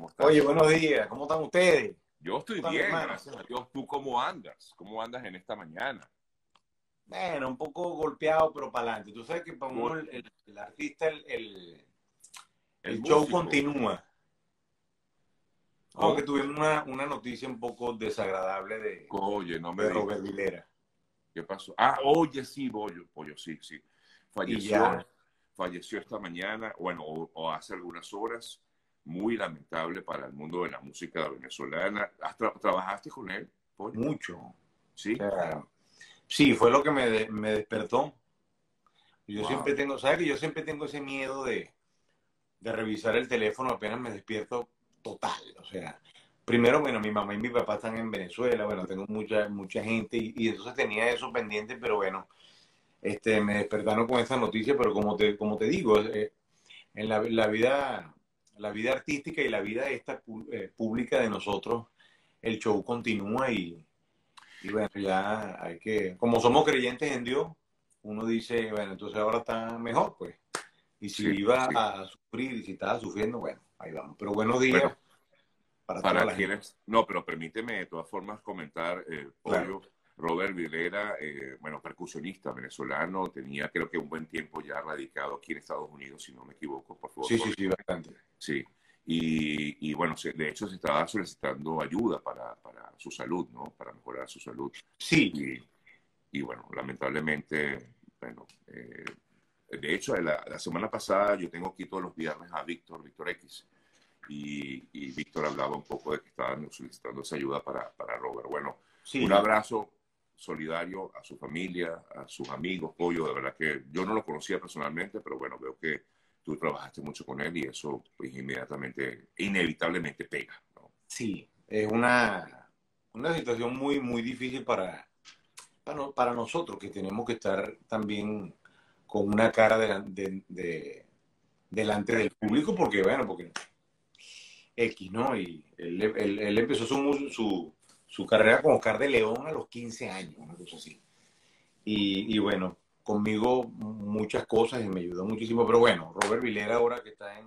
¿Cómo estás? Oye, buenos días. ¿Cómo están ustedes? Yo estoy ¿Cómo bien, gracias a Dios. ¿Tú cómo andas? ¿Cómo andas en esta mañana? Bueno, un poco golpeado, pero para adelante. Tú sabes que para uno, el, el- el artista, el, el- show continúa. Aunque tuvimos una, una noticia un poco desagradable de, Oye, no me de. Robert Vilera. ¿Qué pasó? Ah, oye, sí, Pollo, Pollo, sí, sí. Falleció, falleció esta mañana, bueno, o, o hace algunas horas. Muy lamentable para el mundo de la música venezolana. ¿Has tra- ¿Trabajaste con él? Mucho. Sí. O sea, sí, fue lo que me, de- me despertó. Yo Wow. siempre tengo, ¿sabes que yo siempre tengo ese miedo de, de revisar el teléfono apenas me despierto total? O sea, primero, bueno, mi mamá y mi papá están en Venezuela, bueno, tengo mucha, mucha gente y, y entonces tenía eso pendiente, pero bueno, este, me despertaron con esa noticia, pero como te, como te digo, eh, en la, la vida, la vida artística y la vida esta eh, pública de nosotros, el show continúa y, y bueno, ya hay que, como somos creyentes en Dios, uno dice, bueno, entonces ahora está mejor, pues. Y si Sí, iba sí. a sufrir y si estaba sufriendo, bueno, ahí vamos. Pero buenos días Bueno, para Para quienes, no, pero permíteme de todas formas comentar, eh, Claro. Robert Vilera, eh, bueno, percusionista venezolano, tenía creo que un buen tiempo ya radicado aquí en Estados Unidos, si no me equivoco, por favor. Sí, sí, sí, bastante. Sí. Y, y bueno, se- de hecho se estaba solicitando ayuda para, para su salud, ¿no? Para mejorar su salud. Sí, Y, y bueno, lamentablemente, bueno, eh, de hecho, la, la semana pasada yo tengo aquí todos los viernes a Víctor, Víctor X, y, y Víctor hablaba un poco de que estaban solicitando esa ayuda para, para Robert. Bueno, sí. un abrazo solidario a su familia, a sus amigos, Pollo, de verdad que yo no lo conocía personalmente, pero bueno, veo que tú trabajaste mucho con él y eso pues inmediatamente, inevitablemente pega. Sí, es una, una situación muy, muy difícil para, para, no- para nosotros que tenemos que estar también con una cara de- de- de- delante del público, porque bueno, porque X, ¿no? Y él, él- empezó su, su carrera con Oscar de León a los 15 años, una cosa así. Y, y bueno, conmigo muchas cosas y me ayudó muchísimo, pero bueno, Robert Vilera ahora que está en,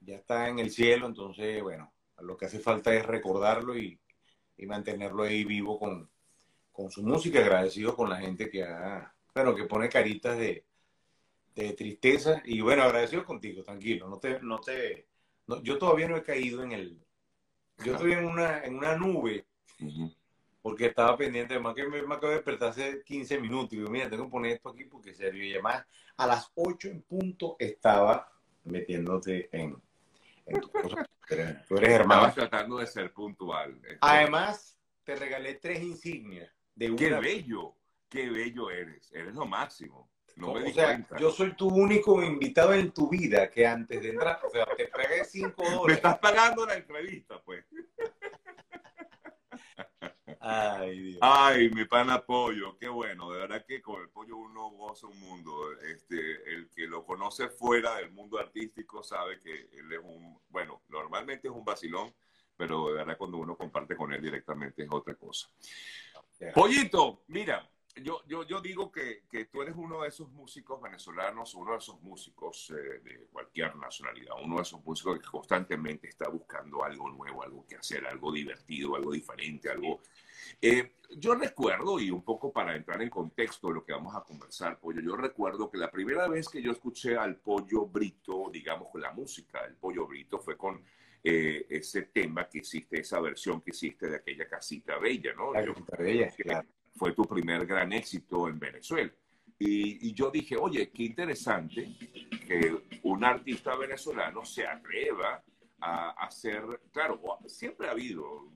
ya está en el cielo, entonces bueno, lo que hace falta es recordarlo y, y mantenerlo ahí vivo con, con su música, agradecido con la gente que ha, bueno, que pone caritas de, de tristeza y bueno, agradecido contigo, tranquilo, no te, no te, yo todavía no he caído en el, yo estoy en una, en una nube porque estaba pendiente, además que me, me acabo de despertar hace 15 minutos y digo, mira, tengo que poner esto aquí porque serio y además a las 8 en punto estaba metiéndote en, en tus cosas. Tú eres, hermano. Estaba tratando de ser puntual. Además, te regalé tres insignias de una. Qué bello, qué bello eres, eres lo máximo. No me o sea, cuenta. yo soy tu único invitado en tu vida que antes de entrar, o sea, te pagué 5 Me dólares. estás pagando la entrevista, pues. Ay, Dios. Ay, mi pana Pollo, qué bueno. De verdad que con el Pollo uno goza un mundo. Este, el que lo conoce fuera del mundo artístico sabe que él es un, bueno, normalmente es un vacilón, pero de verdad cuando uno comparte con él directamente es otra cosa. Pollito, mira, yo, yo, yo digo que, que tú eres uno de esos músicos venezolanos, uno de esos músicos eh, de cualquier nacionalidad, uno de esos músicos que constantemente está buscando algo nuevo, algo que hacer, algo divertido, algo diferente, algo... Eh, yo recuerdo, y un poco para entrar en contexto de lo que vamos a conversar, Pollo, yo recuerdo que la primera vez que yo escuché al Pollo Brito, digamos, con la música del Pollo Brito, fue con eh, ese tema que hiciste, esa versión que hiciste de aquella casita bella, ¿no? La Yo- casita bella, claro. fue tu primer gran éxito en Venezuela. Y, y yo dije, oye, qué interesante que un artista venezolano se atreva a hacer, claro, siempre ha habido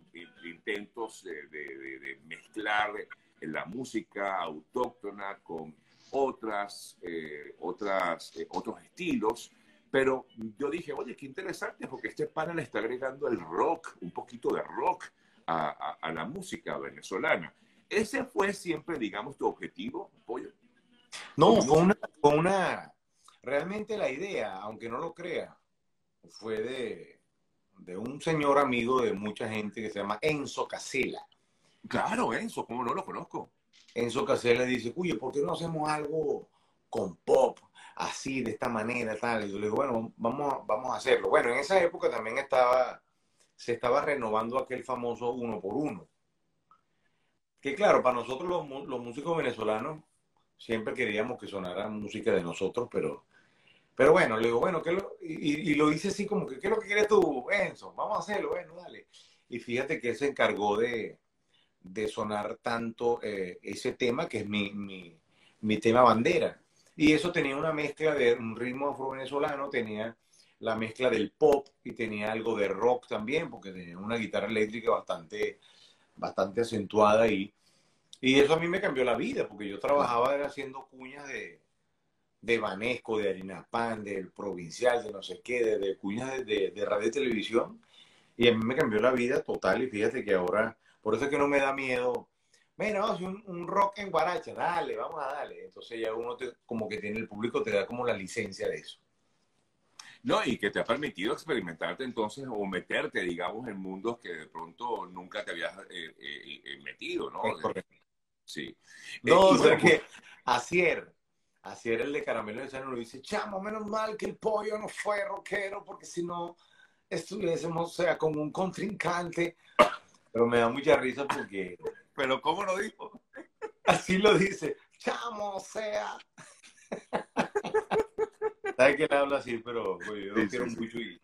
intentos de, de- de- mezclar la música autóctona con otras, eh, otras, eh, otros estilos, pero yo dije, oye, qué interesante, porque este pana le está agregando el rock, un poquito de rock a, a- a la música venezolana. ¿Ese fue siempre, digamos, tu objetivo, Pollo? No, una, fue una. Realmente la idea, aunque no lo crea, fue de, de un señor amigo de mucha gente que se llama Enzo Casela. Claro, Enzo, ¿cómo no lo conozco? Enzo Casela dice, oye, ¿por qué no hacemos algo con pop? así, de esta manera, tal. Y yo le digo, bueno, vamos, vamos a hacerlo. Bueno, en esa época también estaba, se estaba renovando aquel famoso uno por uno. Que claro, para nosotros los, los músicos venezolanos siempre queríamos que sonara música de nosotros, pero, pero bueno, le digo, bueno, ¿qué lo? Y, y, lo hice así como que, ¿qué es lo que quieres tú, Enzo? Vamos a hacerlo, bueno, dale. Y fíjate que él se encargó de, de sonar tanto eh, ese tema, que es mi, mi, mi tema bandera. Y eso tenía una mezcla de un ritmo afro-venezolano, tenía la mezcla del pop y tenía algo de rock también, porque tenía una guitarra eléctrica bastante, bastante acentuada y, y eso a mí me cambió la vida, porque yo trabajaba haciendo cuñas de, de Banesco, de Harina Pan, del Provincial, de no sé qué, de, de cuñas de, de, radio y televisión, y a mí me cambió la vida total y fíjate que ahora, por eso es que no me da miedo bueno, vamos un, un, rock en guaracha, dale, vamos a darle. Entonces ya uno te, como que tiene el público, te da como la licencia de eso. No, y que te ha permitido experimentarte entonces o meterte, digamos, en mundos que de pronto nunca te habías eh, eh, eh metido, ¿no? Sí. No, eh, o sea que Acier, Acier el de Caramelo de Sano lo dice, chamo, menos mal que el pollo no fue rockero, porque si no estuviésemos, o sea, como un contrincante. Pero me da mucha risa porque pero ¿cómo lo dijo? Así lo dice. Chamo, o sea. ¿Sabes que él habla así? Pero yo lo quiero mucho. Y,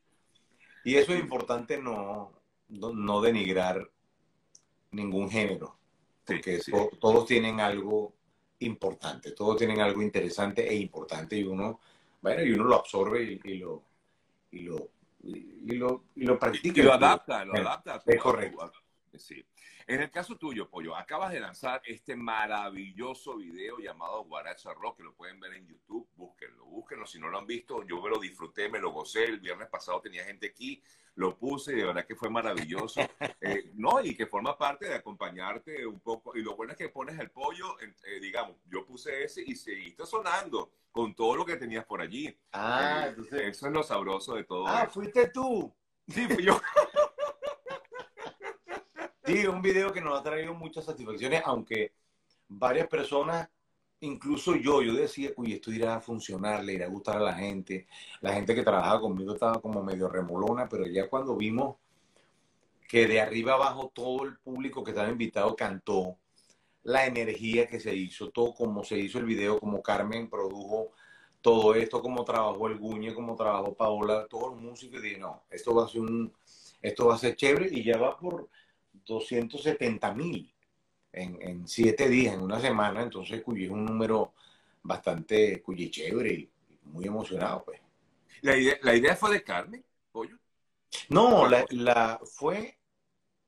y, eso es importante no, no, denigrar ningún género. Porque todos tienen algo importante, todos tienen algo interesante e importante y uno, bueno, y uno lo absorbe y, lo, y lo, y lo, y lo practica. Y lo adapta, lo adapta. Es correcto. Sí. En el caso tuyo, Pollo, acabas de lanzar este maravilloso video llamado Guaracha Rock, que lo pueden ver en YouTube, búsquenlo, búsquenlo. Si no lo han visto, yo me lo disfruté, me lo gocé. El viernes pasado tenía gente aquí, lo puse y de verdad que fue maravilloso. Eh, no, y que forma parte de acompañarte un poco. Y lo bueno es que pones el pollo, eh, digamos, yo puse ese y seguiste sonando con todo lo que tenías por allí. Ah, eh, entonces. Eso es lo sabroso de todo. Ah, fuiste tú. Sí, fui yo. Sí, un video que nos ha traído muchas satisfacciones, aunque varias personas, incluso yo, yo decía, uy, esto irá a funcionar, le irá a gustar a la gente. La gente que trabajaba conmigo estaba como medio remolona, pero ya cuando vimos que de arriba abajo todo el público que estaba invitado cantó, la energía que se hizo, todo como se hizo el video, como Carmen produjo todo esto, como trabajó el Guñe, como trabajó Paola, todos los músicos, y dije, no, esto va a ser un, esto va a ser chévere y ya va por 270 mil en, en, siete días, en una semana, entonces cuyo es un número bastante cuyo chévere y muy emocionado, pues. ¿La idea, ¿La idea fue de Carmen, Pollo? No, la, la fue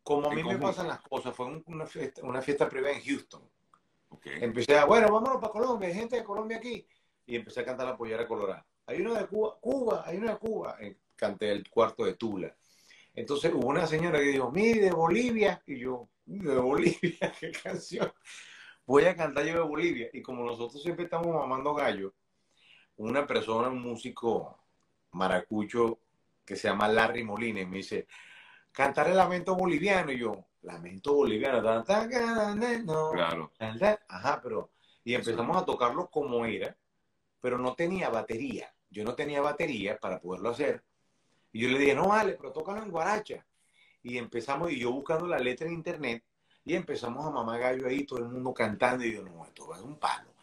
como a mí me pasan las cosas, fue una fiesta, una fiesta privada en Houston. Okay. Empecé a, bueno, vámonos para Colombia, hay gente de Colombia aquí. Y empecé a cantar la pollera colorada. Hay uno de Cuba, Cuba, hay uno de Cuba. Canté el cuarto de Tula. Entonces hubo una señora que dijo, mire, de Bolivia. Y yo, de Bolivia, qué canción. Voy a cantar yo de Bolivia. Y como nosotros siempre estamos mamando gallo, una persona, un músico maracucho que se llama Larry Molines, me dice, cantar el lamento boliviano. Y yo, lamento boliviano. claro. Ajá, pero... Y empezamos a tocarlo como era, pero no tenía batería. Yo no tenía batería para poderlo hacer. Y yo le dije, no vale, pero tócalo en guaracha. Y empezamos, y yo buscando la letra en internet, y empezamos a mamar gallo ahí, todo el mundo cantando, y yo, no, esto va a ser un palo.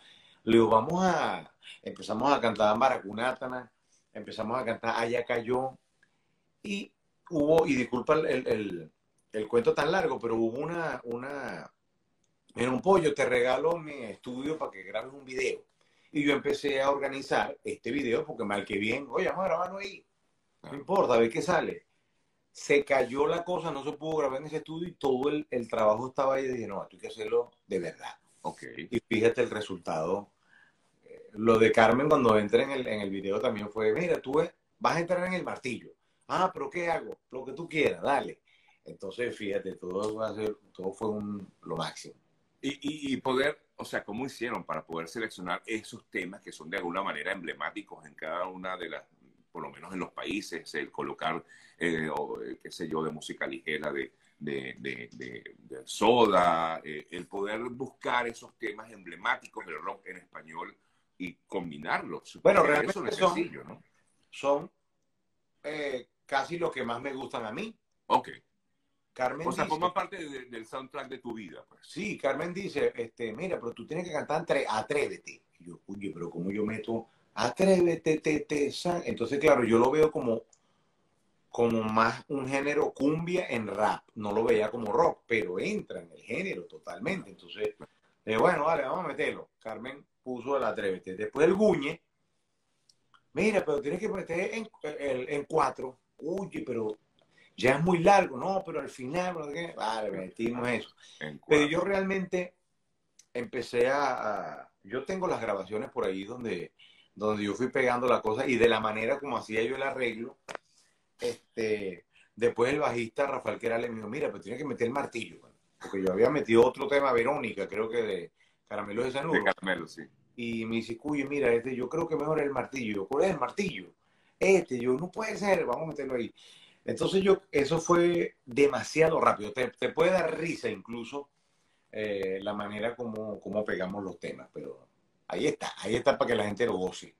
Le digo, vamos a, empezamos a cantar Maracunátana, empezamos a cantar Allá cayó, y hubo, y disculpa el, el, el cuento tan largo, pero hubo una, una, en un pollo, te regalo mi estudio para que grabes un video. Y yo empecé a organizar este video porque mal que bien, oye, vamos a grabarlo ahí. No importa, a ver qué sale. Se cayó la cosa, no se pudo grabar en ese estudio y todo el, el trabajo estaba ahí. Y dije, no, esto hay que hacerlo de verdad. Okay. Y fíjate el resultado. Eh, lo de Carmen cuando entré en el, en el video también fue, mira, tú vas a entrar en el martillo. Ah, pero ¿qué hago? Lo que tú quieras, dale. Entonces, fíjate, todo, va a ser, todo fue un, lo máximo. Y, y, y, poder, o sea, ¿cómo hicieron para poder seleccionar esos temas que son de alguna manera emblemáticos en cada una de las, por lo menos en los países, el colocar, eh, o, eh, qué sé yo, de música ligera, de, de, de, de soda, eh, el poder buscar esos temas emblemáticos del rock en español y combinarlos. Bueno, realmente eso es son- sencillo, ¿no? Son eh, casi los que más me gustan a mí. Ok. Carmen O sea, dice, forma parte de- del soundtrack de tu vida, pues. sí, Carmen dice, este, mira, pero tú tienes que cantar entre Atrévete. Y yo, oye, pero ¿cómo yo meto Atrévete, te, te, san-?" Entonces, claro, yo lo veo como, como más un género cumbia en rap. No lo veía como rock, pero entra en el género totalmente. Entonces, eh, bueno, vale, vamos a meterlo. Carmen puso el Atrévete. Después el Guñe. Mira, pero tienes que meter en, cuatro. Oye, pero ya es muy largo. No, pero al final, no sé qué. Vale, metimos eso. Pero yo realmente empecé a, a- Yo tengo las grabaciones por ahí donde, donde yo fui pegando la cosa y de la manera como hacía yo el arreglo, este, después el bajista Rafael Querales me dijo, mira, pero tienes que meter el martillo. mano". Porque yo había metido otro tema, Verónica, creo que de Caramelos de De Sanuro. caramelo, sí. Y me dice, cuyo, mira, este, yo creo que mejor el martillo. Yo, ¿cuál es el martillo? Este, yo, no puede ser, vamos a meterlo ahí. Entonces yo, eso fue demasiado rápido. Te, te puede dar risa incluso eh, la manera como, como pegamos los temas, pero ahí está, ahí está para que la gente lo goce.